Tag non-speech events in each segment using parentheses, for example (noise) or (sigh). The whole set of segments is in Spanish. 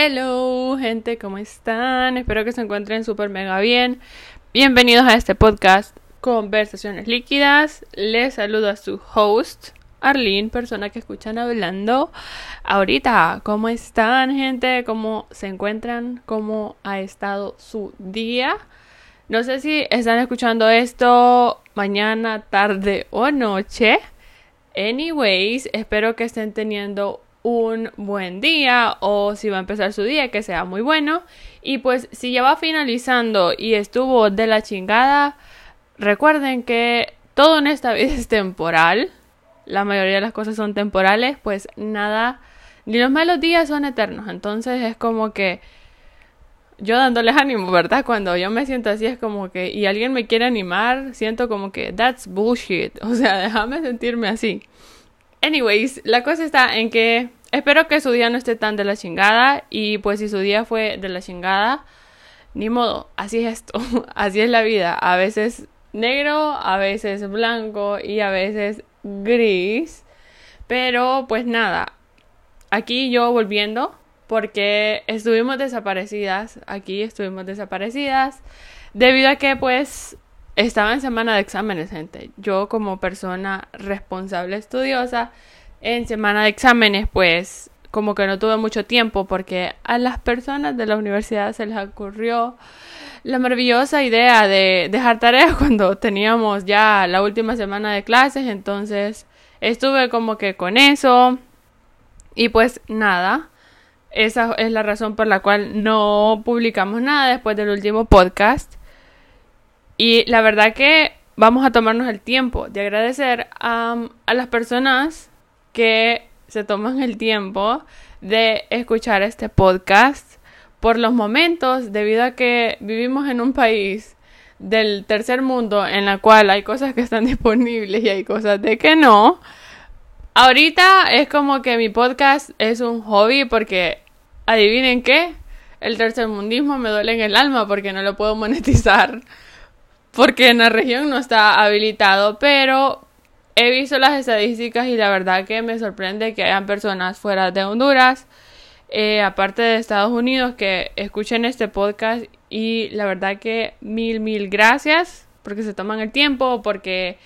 Hello, gente, ¿cómo están? Espero que se encuentren súper mega bien. Bienvenidos a este podcast Conversaciones Líquidas. Les saludo a su host, Arlene, persona que escuchan hablando ahorita. ¿Cómo están, gente? ¿Cómo se encuentran? ¿Cómo ha estado su día? No sé si están escuchando esto mañana, tarde o noche. Anyways, espero que estén teniendo un buen día o si va a empezar su día que sea muy bueno y pues si ya va finalizando y estuvo de la chingada recuerden que todo en esta vida es temporal la mayoría de las cosas son temporales pues nada ni los malos días son eternos entonces es como que yo dándoles ánimo, ¿verdad? Cuando yo me siento así es como que y alguien me quiere animar, siento como que that's bullshit, (laughs) o sea, déjame sentirme así. Anyways, la cosa está en que espero que su día no esté tan de la chingada y pues si su día fue de la chingada, ni modo, así es esto, (laughs) así es la vida, a veces negro, a veces blanco y a veces gris, pero pues nada, aquí yo volviendo porque estuvimos desaparecidas, aquí estuvimos desaparecidas debido a que pues estaba en semana de exámenes, gente. Yo como persona responsable estudiosa, en semana de exámenes, pues como que no tuve mucho tiempo porque a las personas de la universidad se les ocurrió la maravillosa idea de dejar tareas (laughs) cuando teníamos ya la última semana de clases, entonces estuve como que con eso y pues nada, esa es la razón por la cual no publicamos nada después del último podcast. Y la verdad que vamos a tomarnos el tiempo de agradecer a, a las personas que se toman el tiempo de escuchar este podcast por los momentos, debido a que vivimos en un país del tercer mundo en la cual hay cosas que están (laughs) disponibles y hay cosas de que no. Ahorita es como que mi podcast es un hobby porque adivinen qué, el tercermundismo me duele en el alma porque no lo puedo monetizar porque en la región no está habilitado, pero he visto las estadísticas y la verdad que me sorprende que hayan personas fuera de Honduras, eh, aparte de Estados Unidos, que escuchen este podcast y la verdad que mil, mil gracias porque se toman el tiempo, porque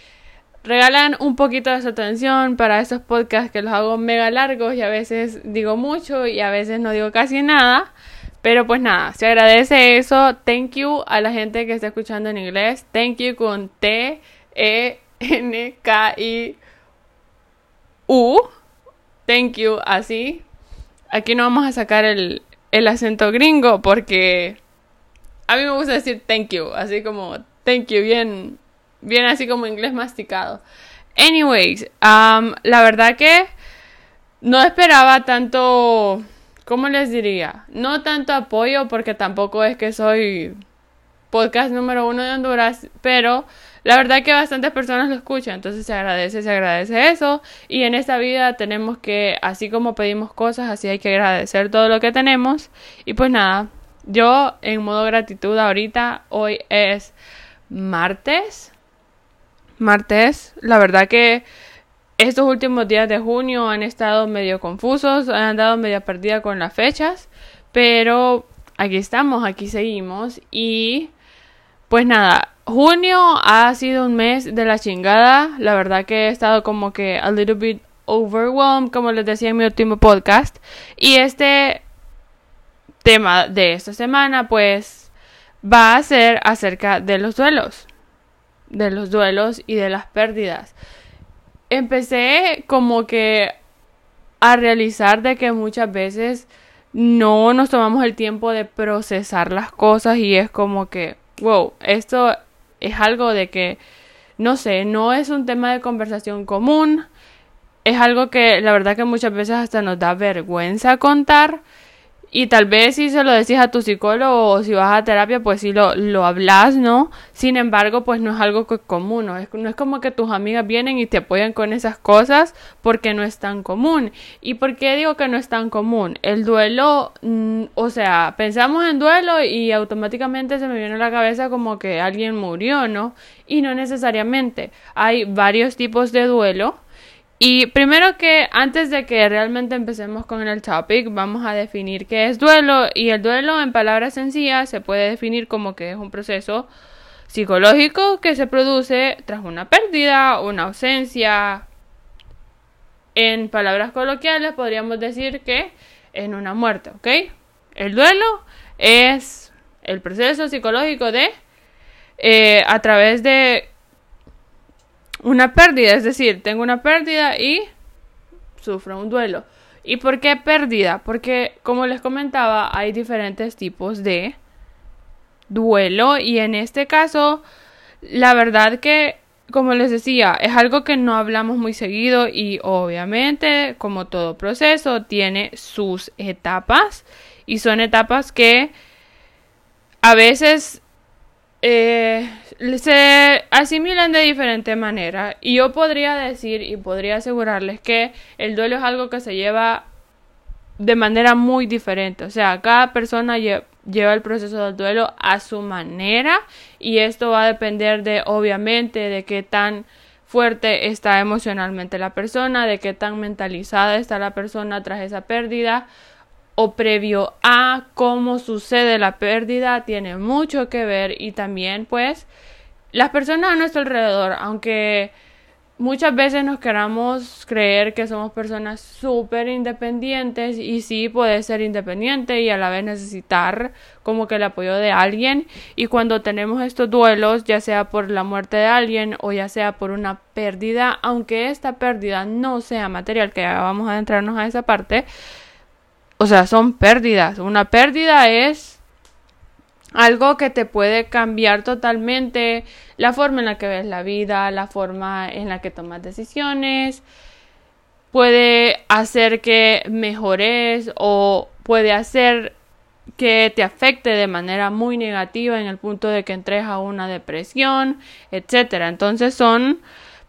regalan un poquito de su atención para estos podcasts que los hago mega largos y a veces digo mucho y a veces no digo casi nada. Pero pues nada, se agradece eso. Thank you a la gente que está escuchando en inglés. Thank you con T, E, N, K, I, U. Thank you, así. Aquí no vamos a sacar el, el acento gringo porque a mí me gusta decir thank you, así como thank you, bien, bien así como inglés masticado. Anyways, um, la verdad que no esperaba tanto ¿cómo les diría? No tanto apoyo porque tampoco es que soy podcast número uno de Honduras, pero la verdad que bastantes personas lo escuchan, entonces se agradece, se agradece eso. Y en esta vida tenemos que, así como pedimos cosas, así hay que agradecer todo lo que tenemos. Y pues nada, yo en modo gratitud ahorita, hoy es martes. Martes, la verdad que estos últimos días de junio han estado medio confusos, han andado medio perdida con las fechas, pero aquí estamos, aquí seguimos y pues nada, junio ha sido un mes de la chingada, la verdad que he estado como que a little bit overwhelmed, como les decía en mi último podcast, y este tema de esta semana pues va a ser acerca de los duelos, de los duelos y de las pérdidas. Empecé como que a realizar de que muchas veces no nos tomamos el tiempo de procesar las cosas y es como que, wow, esto es algo de que, no sé, no es un tema de conversación común, es algo que la verdad que muchas veces hasta nos da vergüenza contar y tal vez si se lo decís a tu psicólogo o si vas a terapia, pues sí lo, lo hablas, ¿no? Sin embargo, pues no es algo común, ¿no? Es, no es como que tus amigas vienen y te apoyan con esas cosas porque no es tan común. ¿Y por qué digo que no es tan común? El duelo, mm, o sea, pensamos en duelo y automáticamente se me viene a la cabeza como que alguien murió, ¿no? Y no necesariamente. Hay varios tipos de duelo Y primero que antes de que realmente empecemos con el topic, vamos a definir qué es duelo. Y el duelo en palabras sencillas se puede definir como que es un proceso psicológico que se produce tras una pérdida, una ausencia. En palabras coloquiales podríamos decir que en una muerte, ¿ok? El duelo es el proceso psicológico de eh, a través de una pérdida, es decir, tengo una pérdida y sufro un duelo. ¿Y por qué pérdida? Porque, como les comentaba, hay diferentes tipos de duelo y en este caso, la verdad que, como les decía, es algo que no hablamos muy seguido y obviamente, como todo proceso, tiene sus etapas y son etapas que a veces eh, se asimilan de diferente manera. Y yo podría decir y podría asegurarles que el duelo es algo que se lleva de manera muy diferente. O sea, cada persona lleva el proceso del duelo a su manera y esto va a depender de, obviamente, de qué tan fuerte está emocionalmente la persona, de qué tan mentalizada está la persona tras esa pérdida o previo a cómo sucede la pérdida tiene mucho que ver y también pues las personas a nuestro alrededor, aunque muchas veces nos queramos creer que somos personas súper independientes y sí puede ser independiente y a la vez necesitar como que el apoyo de alguien. Y cuando tenemos estos duelos ya sea por la muerte de alguien o ya sea por una pérdida aunque esta pérdida no sea material que ya vamos a adentrarnos a esa parte o sea, son pérdidas. Una pérdida es algo que te puede cambiar totalmente la forma en la que ves la vida, la forma en la que tomas decisiones, puede hacer que mejores o puede hacer que te afecte de manera muy negativa en el punto de que entres a una depresión, etcétera. Entonces son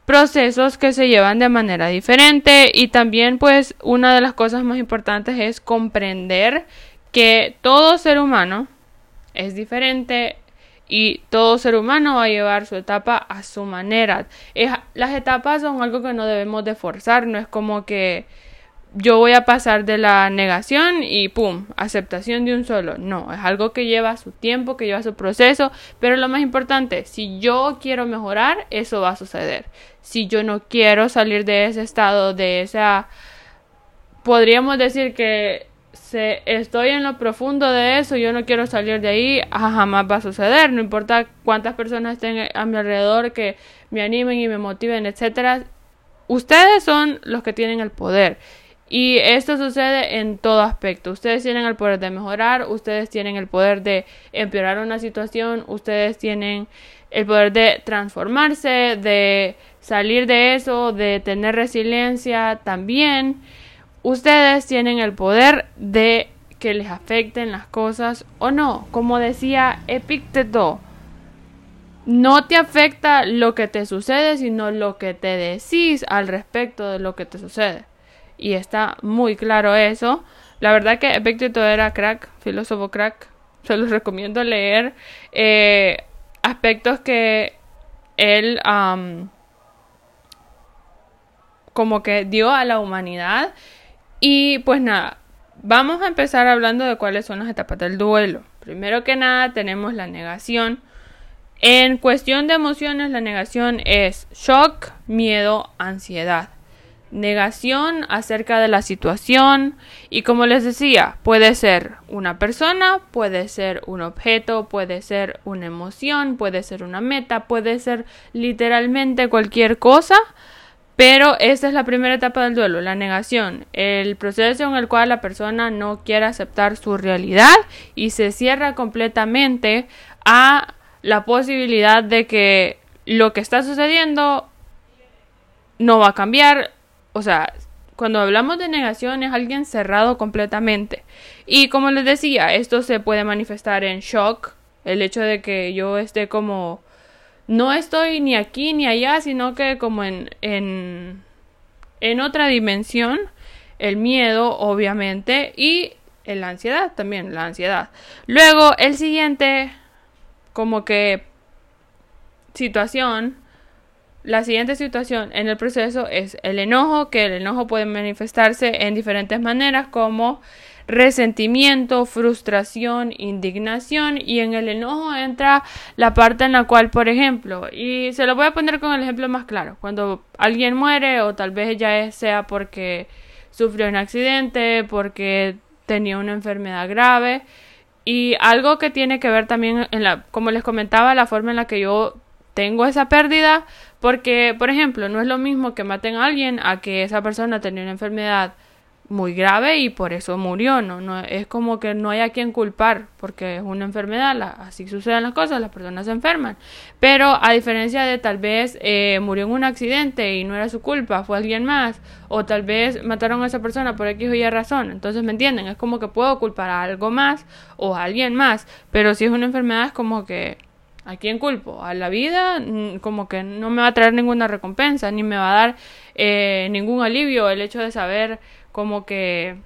procesos que se llevan de manera diferente y también pues una de las cosas más importantes es comprender que todo ser humano es diferente y todo ser humano va a llevar su etapa a su manera. las etapas son algo que no debemos de forzar, no es como que yo voy a pasar de la negación y pum, aceptación de un solo. No, es algo que lleva su tiempo, que lleva su proceso, pero lo más importante, si yo quiero mejorar, eso va a suceder. Si yo no quiero salir de ese estado, de esa... Podríamos decir que se, estoy en lo profundo de eso, yo no quiero salir de ahí, jamás va a suceder, no importa cuántas personas estén a mi alrededor que me animen y me motiven, etcétera. Ustedes son los que tienen el poder y esto sucede en todo aspecto. Ustedes tienen el poder de mejorar, ustedes tienen el poder de empeorar una situación, ustedes tienen el poder de transformarse, de salir de eso, de tener resiliencia también. Ustedes tienen el poder de que les afecten las cosas o no. Como decía Epicteto, no te afecta lo que te sucede, sino lo que te decís al respecto de lo que te sucede y está muy claro eso. La verdad que Epicteto era crack, filósofo crack. Se los (laughs) recomiendo leer eh, aspectos que él como que dio a la humanidad. Y pues nada, vamos a empezar hablando de cuáles son las etapas del duelo. Primero que nada tenemos la negación. En cuestión de emociones, la negación es shock, miedo, ansiedad negación acerca de la situación. Y como les decía, puede ser una persona, puede ser un objeto, puede ser una emoción, puede ser una meta, puede ser literalmente cualquier cosa, pero esta es la primera etapa del duelo, la negación, el proceso en el cual la persona no quiere aceptar su realidad y se cierra completamente a la posibilidad de que lo que está sucediendo no va a cambiar, o sea, cuando hablamos de negación es alguien cerrado completamente. Y como les decía, esto se puede manifestar en shock, el hecho de que yo esté como no estoy ni aquí ni allá, sino que como en en en otra dimensión, el miedo obviamente y la ansiedad también, la ansiedad. Luego el siguiente como que situación la siguiente situación en el proceso es el enojo, que el enojo puede manifestarse en diferentes maneras como resentimiento, frustración, indignación y en el enojo entra la parte en la cual, por ejemplo, y se lo voy a poner con el ejemplo más claro, cuando alguien muere o tal vez ya sea porque sufrió un accidente, porque tenía una enfermedad grave y algo que tiene que ver también en la como les comentaba la forma en la que yo tengo esa pérdida porque por ejemplo no es lo mismo que maten a alguien a que esa persona tenía una enfermedad muy grave y por eso murió, ¿no? no es como que no hay a quien culpar porque es una enfermedad, así suceden las cosas, las personas se enferman. Pero a diferencia de tal vez eh, murió en un accidente y no era su culpa, fue alguien más, o tal vez mataron a esa persona por X o Y razón. Entonces, ¿me entienden? Es como que puedo culpar a algo más o a alguien más, pero si es una enfermedad es como que ¿A quién culpo? A la vida mm, como que no me va a traer ninguna recompensa, ni me va a dar eh, ningún alivio el hecho de saber como que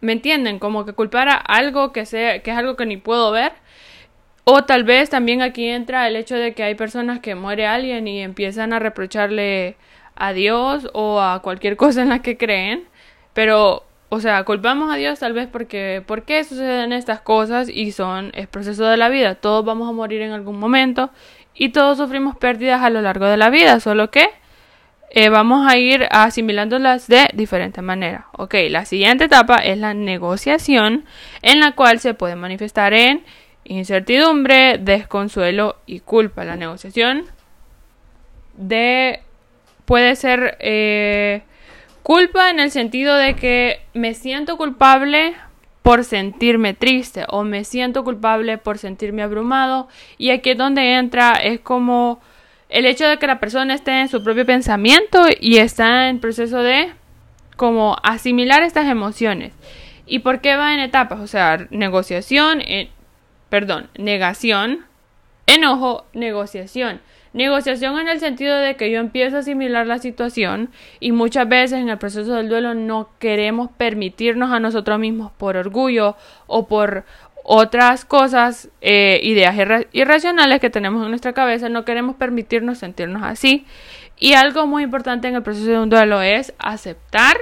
¿me entienden? Como que culpar a algo que sea que es algo que ni puedo ver. O tal vez también aquí entra el hecho de que hay personas que muere alguien y empiezan a reprocharle a Dios o a cualquier (laughs) cosa en la que creen, pero o sea, culpamos a Dios tal vez porque ¿por qué suceden estas cosas? Y son es proceso de la vida, todos vamos a morir en algún momento y todos sufrimos pérdidas a lo largo de la vida, solo que eh, vamos a ir asimilándolas de diferente manera. Ok, la siguiente etapa es la negociación, en la cual se puede manifestar en incertidumbre, desconsuelo y culpa. La negociación de puede ser eh, culpa en el sentido de que me siento culpable por sentirme triste o me siento culpable por sentirme abrumado y aquí es donde entra es como el hecho de que la persona esté en su propio pensamiento y está en proceso de como asimilar estas emociones. ¿Y por qué va en etapas? O sea, negociación, eh, perdón, negación, enojo, negociación. Negociación en el sentido de que yo empiezo a asimilar la situación y muchas veces en el proceso del duelo no queremos permitirnos a nosotros mismos por orgullo o por otras cosas, eh, ideas irracionales que tenemos en nuestra cabeza, no queremos permitirnos sentirnos así. Y algo muy importante en el proceso de un duelo es aceptar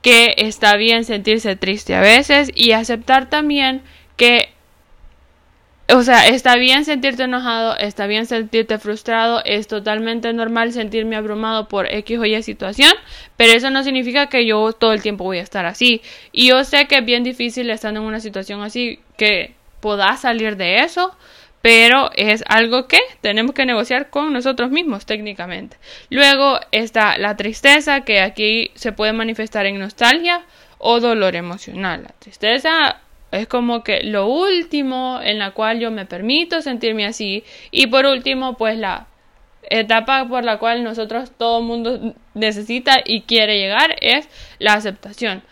que está bien sentirse triste a veces y aceptar también que o sea, está bien sentirte enojado, está bien sentirte frustrado, es totalmente normal sentirme abrumado por X o Y situación, pero eso no significa que yo todo el tiempo voy a estar así. Y yo sé que es bien difícil estar en una situación así que pueda salir de eso, pero es algo que tenemos que negociar con nosotros mismos técnicamente. Luego está la tristeza, que aquí se puede manifestar en nostalgia o dolor emocional. La tristeza es como que lo último en la cual yo me permito sentirme así. Y por último, pues la etapa por la cual nosotros todo el mundo necesita y quiere llegar es la aceptación.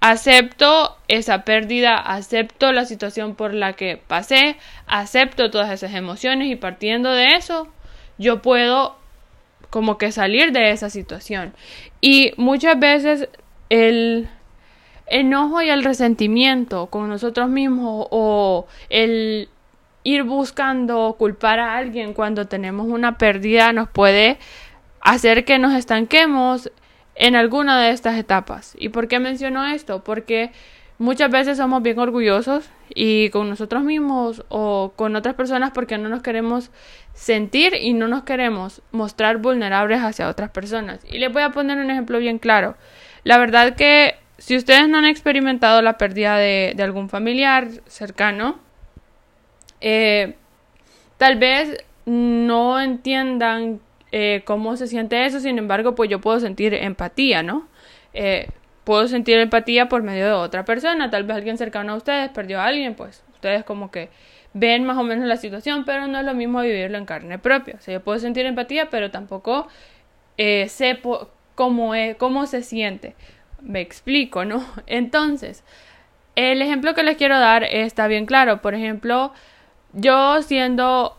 Acepto esa pérdida, acepto la situación por la que pasé, acepto todas esas emociones y partiendo de eso, yo puedo como que salir de esa situación. Y muchas veces el enojo y el resentimiento con nosotros mismos o el ir buscando culpar a alguien cuando tenemos una pérdida nos puede hacer que nos estanquemos en alguna de estas etapas. ¿Y por qué menciono esto? Porque muchas veces somos bien orgullosos y con nosotros mismos o con otras personas porque no nos queremos sentir y no nos queremos mostrar vulnerables hacia otras personas. Y les voy a poner un ejemplo bien claro. La verdad que si ustedes no han experimentado la pérdida de, algún familiar cercano, eh, tal vez no entiendan eh, cómo se siente eso, sin embargo, pues yo puedo sentir empatía, ¿no? Eh, puedo sentir empatía por medio de otra persona, tal vez alguien cercano a ustedes perdió a alguien, pues ustedes como que ven más o menos la situación, pero no es lo mismo vivirlo en carne propia. O sea, yo puedo sentir empatía, pero tampoco sé cómo, cómo se siente. Me explico, ¿no? (laughs) Entonces, el ejemplo que les quiero dar está bien claro. Por ejemplo, yo siendo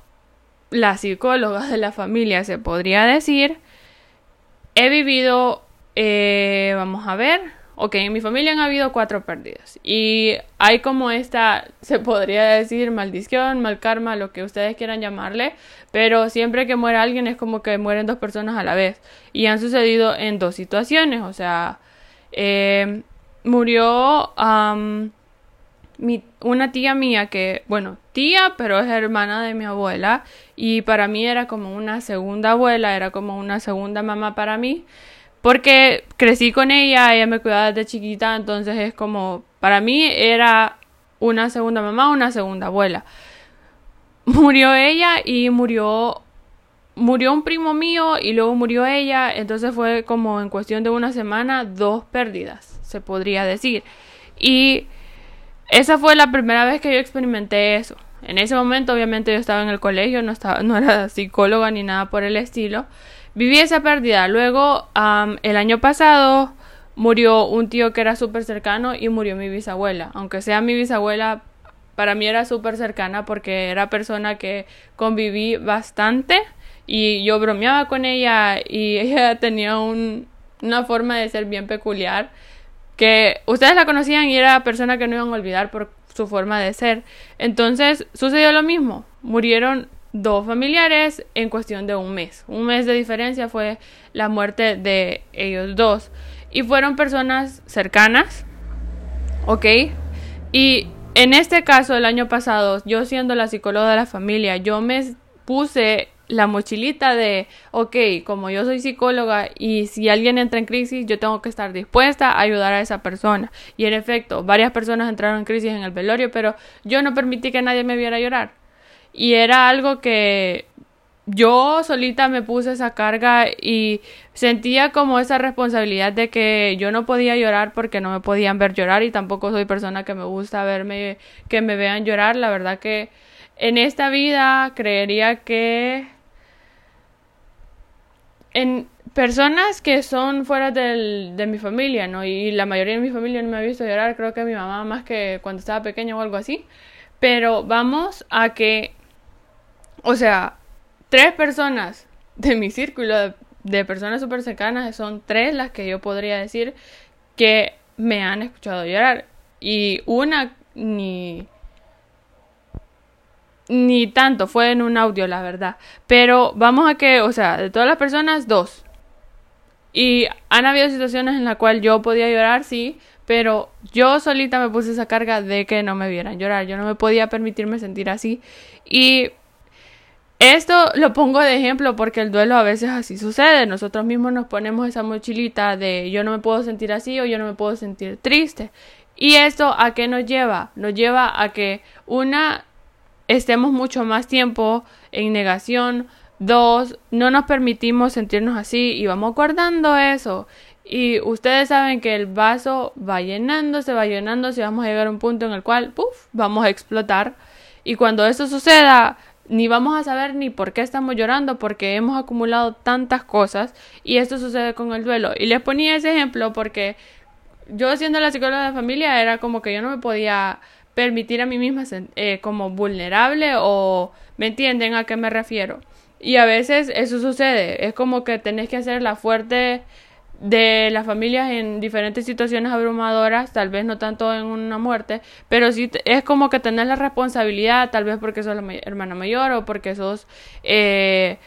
la psicóloga de la familia, se podría decir, he vivido, eh, vamos a ver, ok, en mi familia han habido cuatro pérdidas y hay como esta, (laughs) se podría decir, maldición, mal karma, lo que ustedes quieran llamarle, pero siempre que muere alguien es como que mueren dos personas a la vez y han sucedido en dos situaciones, o sea, eh, murió una tía mía que, bueno, tía, pero es hermana de mi abuela y para mí era como una segunda abuela, era como una segunda mamá para mí porque crecí con ella, ella me cuidaba desde chiquita, entonces es como, para mí era una segunda mamá, una segunda abuela. Murió ella y murió murió un primo mío y luego murió ella, entonces fue como en cuestión de una semana dos pérdidas, se podría decir. Y esa fue la primera vez que yo experimenté eso. En ese momento obviamente yo estaba en el colegio, no estaba no era psicóloga ni nada por el estilo, viví esa pérdida. Luego, el año pasado murió un tío que era súper cercano y murió mi bisabuela. Aunque sea mi bisabuela, para mí era súper cercana porque era persona que conviví bastante y yo bromeaba con ella y (laughs) ella tenía un, una forma de ser bien peculiar que ustedes la conocían y era persona que no iban a olvidar por su forma de ser. Entonces sucedió lo mismo. Murieron dos familiares en cuestión de un mes. Un mes de diferencia fue la muerte de ellos dos. Y fueron personas cercanas, ¿ok? Y en este caso, el año pasado, yo siendo la psicóloga de la familia, yo me puse la mochilita de, ok, como yo soy psicóloga y si alguien entra en crisis, yo tengo que estar dispuesta a ayudar a esa persona. Y en efecto, varias personas entraron en crisis en el velorio, pero yo no permití que nadie me viera llorar. Y era algo que yo solita me puse esa carga y sentía como esa responsabilidad de que yo no podía llorar porque no me podían ver llorar y tampoco soy persona que me gusta verme que me vean llorar la verdad que en esta vida creería que en personas que son fuera de mi familia, ¿no? Y la mayoría de mi familia no me ha visto llorar, creo que mi mamá más que cuando estaba pequeña o algo así. Pero vamos a que o sea, tres personas de mi círculo de, personas súper cercanas son tres las que yo podría decir que me han escuchado llorar. Y una ni ni tanto, fue en un audio, la verdad. Pero vamos a que, o sea, de todas las personas, dos. Y han habido situaciones en las cuales yo podía llorar, sí, pero yo solita me puse esa carga de que no me vieran llorar. Yo no me podía permitirme sentir así. Y esto lo pongo de ejemplo porque el duelo a veces así sucede. Nosotros mismos nos ponemos esa mochilita de yo no me puedo sentir así o yo no me puedo sentir triste. ¿Y esto a qué nos lleva? Nos lleva a que una estemos mucho más tiempo en negación, dos, no nos permitimos sentirnos así y vamos guardando eso. Y ustedes saben que el vaso va llenándose, va llenándose y vamos a llegar a un punto en el cual, puff, vamos a explotar. Y cuando eso suceda, ni vamos a saber ni por qué estamos llorando porque hemos acumulado tantas cosas y esto sucede con el duelo. Y les ponía ese ejemplo porque yo siendo la psicóloga de familia era como que yo no me podía permitir a mí misma eh, como vulnerable o me entienden a qué me refiero. Y a veces eso sucede, es como que tenés que hacer la fuerte de las familias en diferentes situaciones abrumadoras, tal vez no tanto en una muerte, pero sí es como que tener la responsabilidad, tal vez porque sos la hermana mayor o porque sos eh,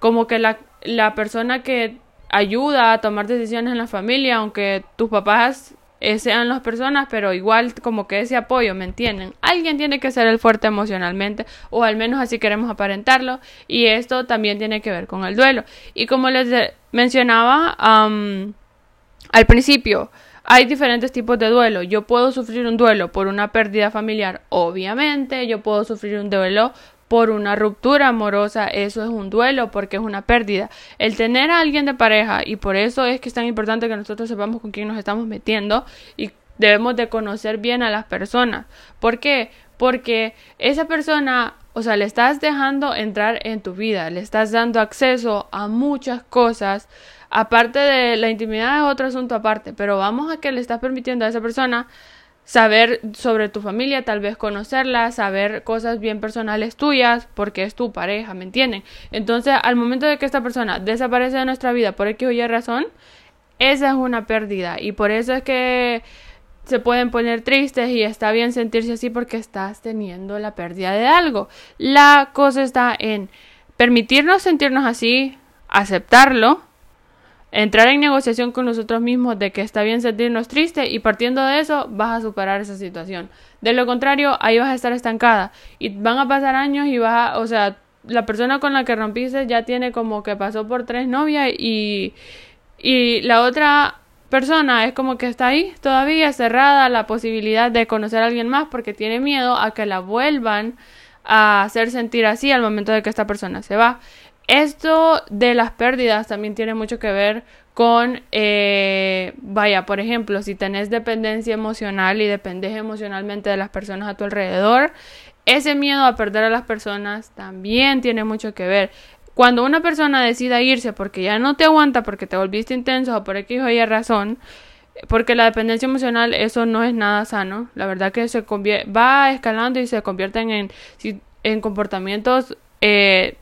como que la, la persona que ayuda a tomar decisiones en la familia, aunque tus papás eh, sean las personas, pero igual como que ese apoyo, ¿me entienden? Alguien tiene que ser el fuerte emocionalmente, o al menos así queremos aparentarlo, y esto también tiene que ver con el duelo. Y como les mencionaba al principio, hay diferentes tipos de duelo. Yo puedo sufrir un duelo por una pérdida familiar, obviamente, yo puedo sufrir un duelo por una ruptura amorosa, eso es un duelo porque es una pérdida. El tener a alguien de pareja, y por eso es que es tan importante que nosotros sepamos con quién nos estamos metiendo y debemos de conocer bien a las personas. ¿Por qué? Porque esa persona, o sea, le estás dejando entrar en tu vida, le estás dando acceso a muchas cosas. Aparte de la intimidad es otro asunto aparte, pero vamos a que le estás permitiendo a esa persona saber sobre tu familia, tal vez conocerla, saber cosas bien personales tuyas, porque es tu pareja, ¿me entienden? Entonces, al momento de que esta persona desaparece de nuestra vida por X o Y razón, esa es una pérdida y por eso es que se pueden poner tristes y está bien sentirse así porque estás teniendo la pérdida de algo. La cosa está en permitirnos sentirnos así, aceptarlo, entrar en negociación con nosotros mismos de que está bien sentirnos tristes y partiendo de eso vas a superar esa situación. De lo contrario, ahí vas a estar estancada y van a pasar años y vas a, o sea, la persona con la que rompiste ya tiene como que pasó por tres novias y, y la otra persona es como que está ahí todavía cerrada la posibilidad de conocer a alguien más porque tiene miedo a que la vuelvan a hacer sentir así al momento de que esta persona se va. Esto de las pérdidas también tiene mucho que ver con, eh, vaya, por ejemplo, si tenés dependencia emocional y dependes emocionalmente de las personas a tu alrededor, ese miedo a perder a las personas también tiene mucho que ver. Cuando una persona decida irse porque ya no te aguanta, porque te volviste intenso o por X o Y razón, porque la dependencia emocional eso no es nada sano. La verdad que se va escalando y se convierten en, en comportamientos eh,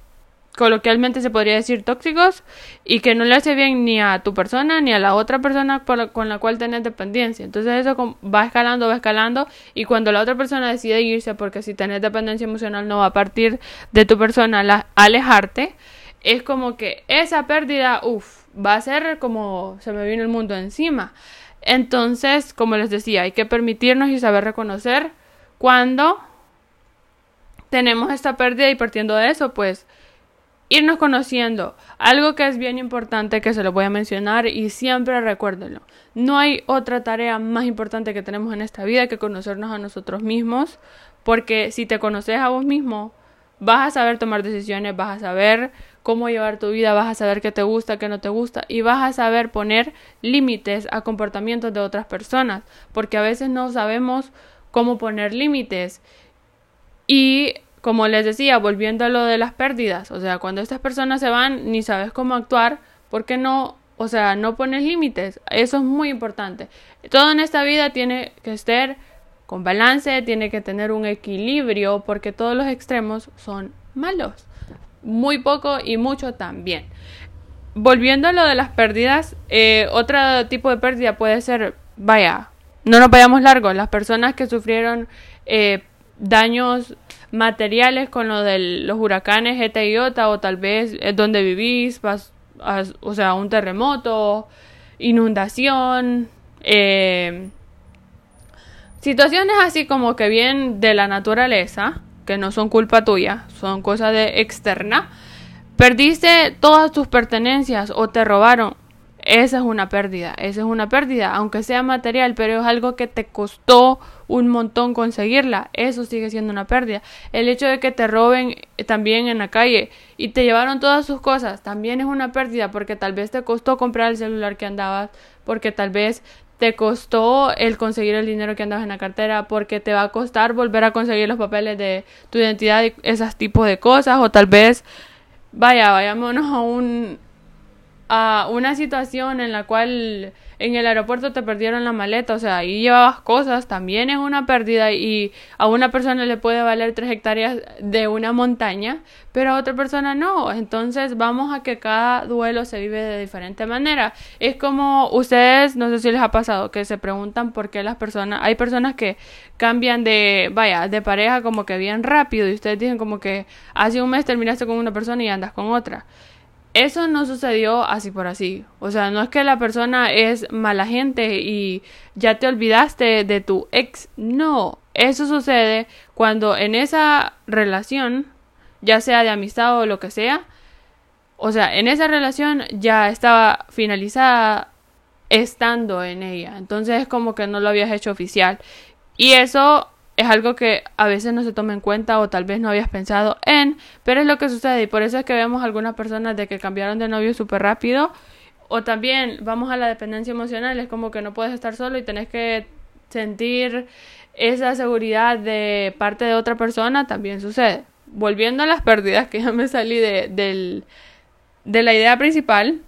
coloquialmente se podría decir tóxicos y que no le hace bien ni a tu persona ni a la otra persona con la cual tenés dependencia. Entonces eso va escalando, va escalando y cuando la otra persona decide irse porque si tenés dependencia emocional no va a partir de tu persona la, alejarte, es como que esa pérdida, uff, va a ser como se me vino el mundo encima. Entonces, como les decía, hay que permitirnos y saber reconocer cuando tenemos esta pérdida y partiendo de eso, pues irnos conociendo. Algo que es bien importante que se lo voy a mencionar y siempre recuérdenlo. No hay otra tarea más importante que tenemos en esta vida que conocernos a nosotros mismos, porque si te conoces a vos mismo, vas a saber tomar decisiones, vas a saber cómo llevar tu vida, vas a saber qué te gusta, qué no te gusta y vas a saber poner límites a comportamientos de otras personas, porque a veces no sabemos cómo poner límites y como les decía, volviendo a lo de las pérdidas, o sea, cuando estas personas se van, ni sabes cómo actuar, ¿por qué no? O sea, no pones límites. Eso es muy importante. Todo en esta vida tiene que estar con balance, tiene que tener un equilibrio, porque todos los extremos son malos. Muy poco y mucho también. Volviendo a lo de las pérdidas, eh, otro tipo de pérdida puede ser, vaya, no nos vayamos largo, las personas que sufrieron eh, daños materiales con lo de los huracanes Eta y Iota o tal vez es donde vivís, vas o sea, un terremoto, inundación, eh, situaciones así como que vienen de la naturaleza, que no son culpa tuya, son cosas de externa. Perdiste todas tus pertenencias o te robaron esa es una pérdida, esa es una pérdida, aunque sea material, pero es algo que te costó un montón conseguirla, eso sigue siendo una pérdida. El hecho de que te roben también en la calle y te llevaron todas sus cosas, también es una pérdida porque tal vez te costó comprar el celular que andabas, porque tal vez te costó el conseguir el dinero que andabas en la cartera, porque te va a costar volver a conseguir los papeles de tu identidad y esos tipos de cosas, o tal vez, vaya, vayámonos a un a una situación en la cual en el aeropuerto te perdieron la maleta, o sea, ahí llevabas cosas, también es una pérdida y a una persona le puede valer tres hectáreas de una montaña, pero a otra persona no. Entonces vamos a que cada duelo se vive de diferente manera. Es como ustedes, no sé si les ha pasado, que se preguntan por qué las personas, hay personas que cambian de, vaya, de pareja como que bien rápido y ustedes dicen como que hace un mes terminaste con una persona y andas con otra eso no sucedió así por así. O sea, no es que la persona es mala gente y ya te olvidaste de tu ex. No, eso sucede cuando en esa relación, ya sea de amistad o lo que sea, o sea, en esa relación ya estaba finalizada estando en ella. Entonces es como que no lo habías hecho oficial. Y eso es algo que a veces no se toma en cuenta o tal vez no habías pensado en, pero es lo que sucede y por eso es que vemos algunas personas de que cambiaron de novio súper rápido o también vamos a la dependencia emocional, es como que no puedes estar solo y tenés que sentir esa seguridad de parte de otra persona, también sucede. Volviendo a las pérdidas, que ya me salí de, del, de la idea principal,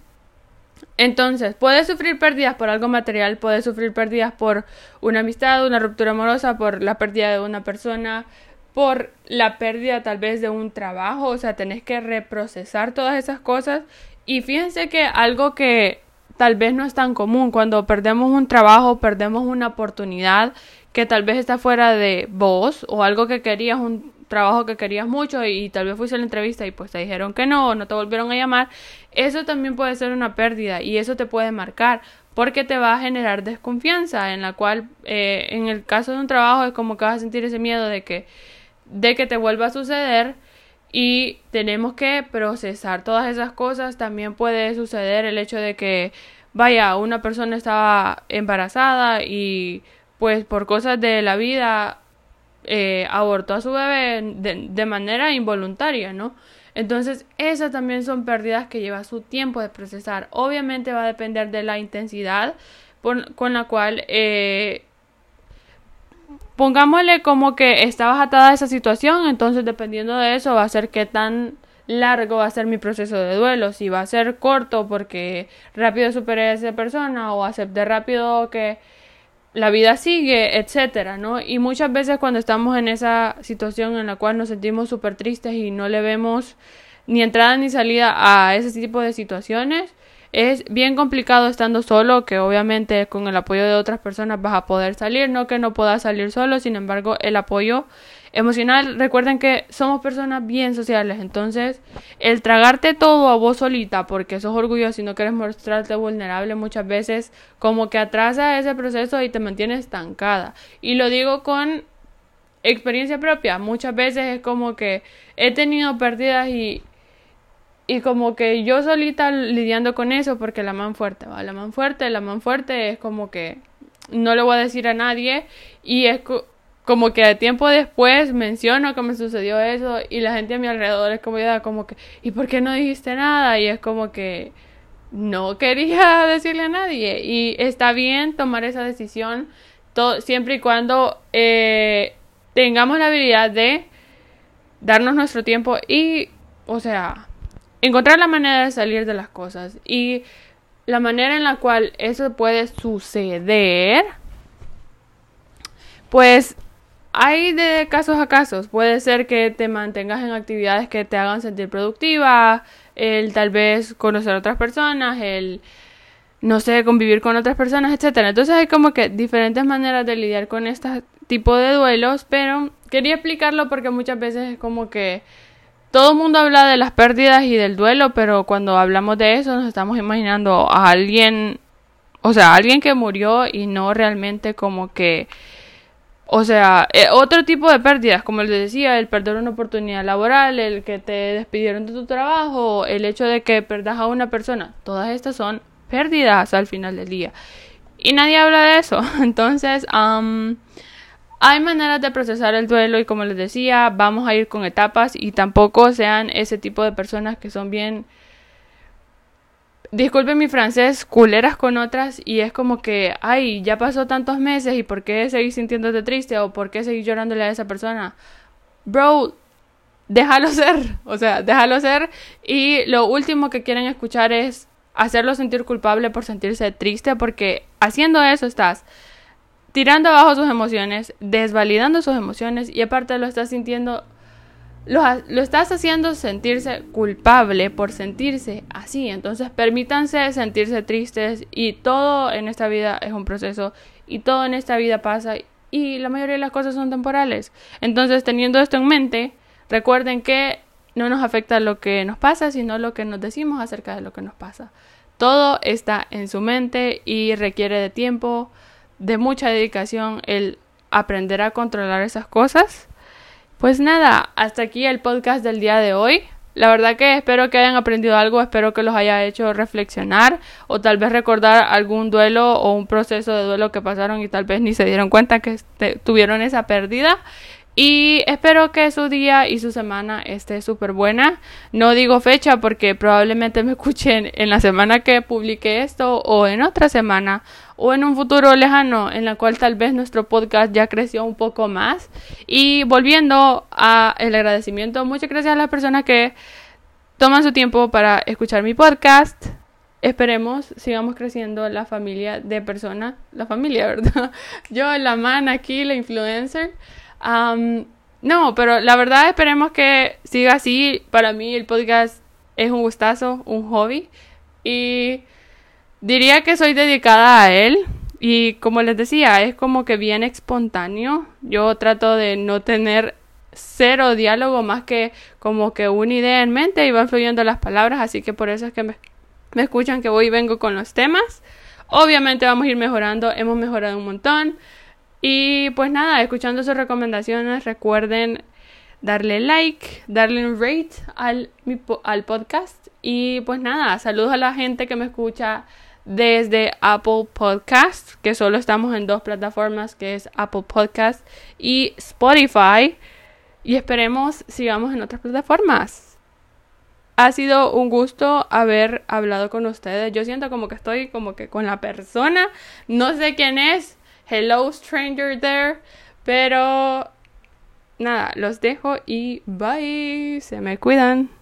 entonces, puedes sufrir pérdidas por algo material, puedes sufrir pérdidas por una amistad, una ruptura amorosa, por la pérdida de una persona, por la pérdida tal vez de un trabajo, o sea, tenés que reprocesar todas esas cosas. Y fíjense que algo que tal vez no es tan común. Cuando perdemos un trabajo, perdemos una oportunidad que tal vez está fuera de vos o algo que querías, un trabajo que querías mucho y, tal vez fuiste a la entrevista y pues te dijeron que no o no te volvieron a llamar, eso también puede ser una pérdida y eso te puede marcar porque te va a generar desconfianza en la cual eh, en el caso de un trabajo es como que vas a sentir ese miedo de que de que te vuelva a suceder y tenemos que procesar todas esas cosas. También puede suceder el hecho de que, vaya, una persona estaba embarazada y pues por cosas de la vida eh, abortó a su bebé de, manera involuntaria, ¿no? Entonces, esas también son pérdidas que lleva su tiempo de procesar. Obviamente va a depender de la intensidad con la cual eh, pongámosle como que estabas atada a esa situación, entonces dependiendo de eso va a ser qué tan largo va a ser mi proceso de duelo, si va a ser corto porque rápido superé a esa persona o acepté rápido que la vida sigue, etcétera, ¿no? Y muchas veces cuando estamos en esa situación en la cual nos sentimos súper tristes y no le vemos ni entrada ni salida a ese tipo de situaciones, es bien complicado estando solo, que obviamente con el apoyo de otras personas vas a poder salir, no que no puedas salir solo, sin embargo el apoyo emocional, recuerden que somos personas bien sociales, entonces el tragarte todo a vos solita porque sos orgulloso y no quieres mostrarte vulnerable muchas veces como que atrasa ese proceso y te mantiene estancada. Y lo digo con experiencia propia, muchas veces es como que he tenido pérdidas y y como que yo solita lidiando con eso porque la man fuerte, va, la man fuerte, la man fuerte es como que no le voy a decir a nadie y es como que a tiempo después menciono que me sucedió eso y la gente a mi alrededor es como ya como que ¿y por qué no dijiste nada? y es como que no quería (laughs) decirle a nadie y está bien tomar esa decisión siempre y cuando eh, tengamos la habilidad de darnos nuestro tiempo y o sea encontrar la manera de salir de las cosas y la manera en la cual eso puede suceder, pues hay de casos a casos. Puede ser que te mantengas en actividades que te hagan sentir productiva, el tal vez conocer a otras personas, el no sé, convivir con otras personas, etcétera. Entonces hay como que diferentes maneras de lidiar con este tipo de duelos, pero quería explicarlo porque muchas veces es como que todo el mundo habla de las pérdidas y del duelo, pero cuando hablamos de eso nos estamos imaginando a alguien, o sea, alguien que murió y no realmente como que, o sea, eh, otro tipo de pérdidas, como les decía, el perder una oportunidad laboral, el que te despidieron de tu trabajo, el hecho de que perdas a una persona, todas estas son pérdidas al final del día. Y nadie habla de eso. (laughs) Entonces, um, hay maneras de procesar el duelo y como les decía, vamos a ir con etapas y tampoco sean ese tipo de personas que son bien, disculpen mi francés, culeras con otras y es como que, ay, ya pasó tantos meses y ¿por qué seguís sintiéndote triste o por qué seguís llorándole a esa persona? Bro, déjalo ser, o sea, déjalo ser y lo último que quieren escuchar es hacerlo sentir culpable por sentirse triste porque haciendo eso estás tirando abajo sus emociones, desvalidando sus emociones y aparte lo estás sintiendo, lo, lo, estás haciendo sentirse culpable por sentirse así. Entonces permítanse sentirse tristes y todo en esta vida es un proceso y todo en esta vida pasa y la mayoría de las cosas son temporales. Entonces teniendo esto en mente, recuerden que no nos afecta lo que nos pasa, sino lo que nos decimos acerca de lo que nos pasa. Todo está en su mente y requiere de tiempo, de mucha dedicación el aprender a controlar esas cosas. Pues nada, hasta aquí el podcast del día de hoy. La verdad que espero que hayan aprendido algo, espero que los haya hecho reflexionar o tal vez recordar algún duelo o un proceso de duelo que pasaron y tal vez ni se dieron cuenta que tuvieron esa pérdida. Y espero que su día y su semana esté súper buena. No digo fecha porque probablemente me escuchen en la semana que publique esto o en otra semana o en un futuro lejano en la cual tal vez nuestro podcast ya creció un poco más. Y volviendo a agradecimiento, muchas gracias a las personas que toman su tiempo para escuchar mi podcast. Esperemos sigamos creciendo la familia de personas, la familia, (laughs) ¿verdad? Yo, la man aquí, la influencer no, pero la verdad esperemos que siga así. Para mí el podcast es un gustazo, un hobby. Y Diría que soy dedicada a él y como les decía, es como que bien espontáneo. Yo trato de no tener cero diálogo más que como que una idea en mente y van fluyendo las palabras, así que por eso es que me, me escuchan que voy y vengo con los temas. Obviamente vamos a ir mejorando, hemos mejorado un montón. Y pues nada, escuchando sus recomendaciones, recuerden darle like, darle un rate al, al podcast. Y pues nada, saludos a la gente que me escucha desde Apple Podcast, que solo estamos en dos plataformas, que es Apple Podcast y Spotify. Y esperemos sigamos en otras plataformas. Ha sido un gusto haber hablado con ustedes. Yo siento como que estoy como que con la persona. No sé quién es. Hello stranger there. Pero nada, los dejo y bye. Se me cuidan.